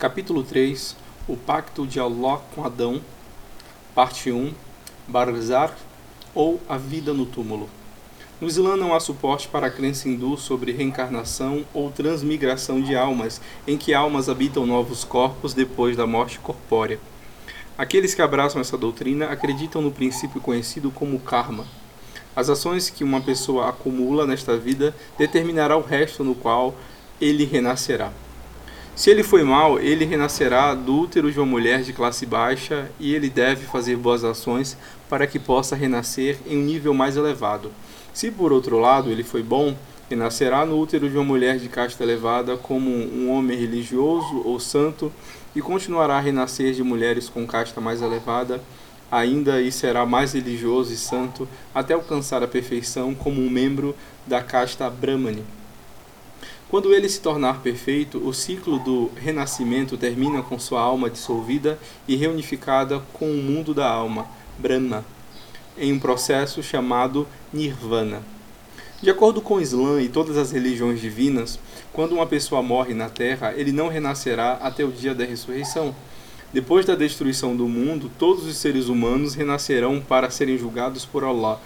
Capítulo 3 O Pacto de Allah com Adão, Parte 1 Barzar ou A Vida no Túmulo. No Islã não há suporte para a crença hindu sobre reencarnação ou transmigração de almas, em que almas habitam novos corpos depois da morte corpórea. Aqueles que abraçam essa doutrina acreditam no princípio conhecido como karma. As ações que uma pessoa acumula nesta vida determinará o resto no qual ele renascerá. Se ele foi mal, ele renascerá do útero de uma mulher de classe baixa e ele deve fazer boas ações para que possa renascer em um nível mais elevado. Se por outro lado ele foi bom, renascerá no útero de uma mulher de casta elevada como um homem religioso ou santo e continuará a renascer de mulheres com casta mais elevada ainda e será mais religioso e santo até alcançar a perfeição como um membro da casta Brahmani. Quando ele se tornar perfeito, o ciclo do renascimento termina com sua alma dissolvida e reunificada com o mundo da alma, Brahma, em um processo chamado Nirvana. De acordo com o Islã e todas as religiões divinas, quando uma pessoa morre na terra, ele não renascerá até o dia da ressurreição. Depois da destruição do mundo, todos os seres humanos renascerão para serem julgados por Allah,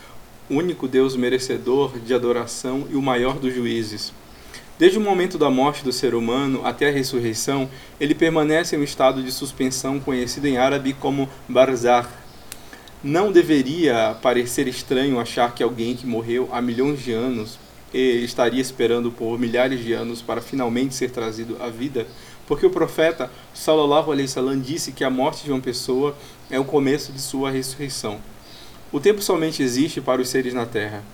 o único Deus merecedor de adoração e o maior dos juízes. Desde o momento da morte do ser humano até a ressurreição, ele permanece em um estado de suspensão conhecido em árabe como barzakh. Não deveria parecer estranho achar que alguém que morreu há milhões de anos e estaria esperando por milhares de anos para finalmente ser trazido à vida, porque o profeta sallallahu alaihi wasallam disse que a morte de uma pessoa é o começo de sua ressurreição. O tempo somente existe para os seres na terra.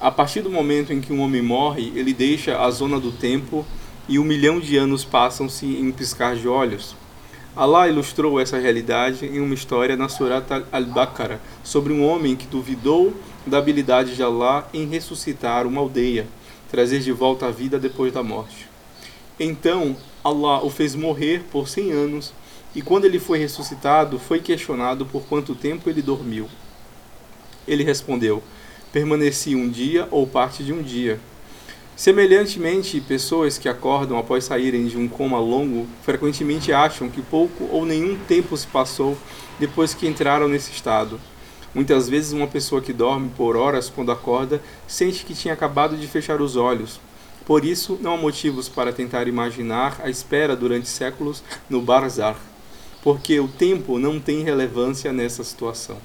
A partir do momento em que um homem morre, ele deixa a zona do tempo e um milhão de anos passam-se em piscar de olhos. Allah ilustrou essa realidade em uma história na Surat al-Baqarah sobre um homem que duvidou da habilidade de Allah em ressuscitar uma aldeia, trazer de volta a vida depois da morte. Então, Allah o fez morrer por cem anos, e quando ele foi ressuscitado, foi questionado por quanto tempo ele dormiu. Ele respondeu: permaneci um dia ou parte de um dia. Semelhantemente, pessoas que acordam após saírem de um coma longo frequentemente acham que pouco ou nenhum tempo se passou depois que entraram nesse estado. Muitas vezes, uma pessoa que dorme por horas quando acorda sente que tinha acabado de fechar os olhos. Por isso, não há motivos para tentar imaginar a espera durante séculos no Barzar, porque o tempo não tem relevância nessa situação.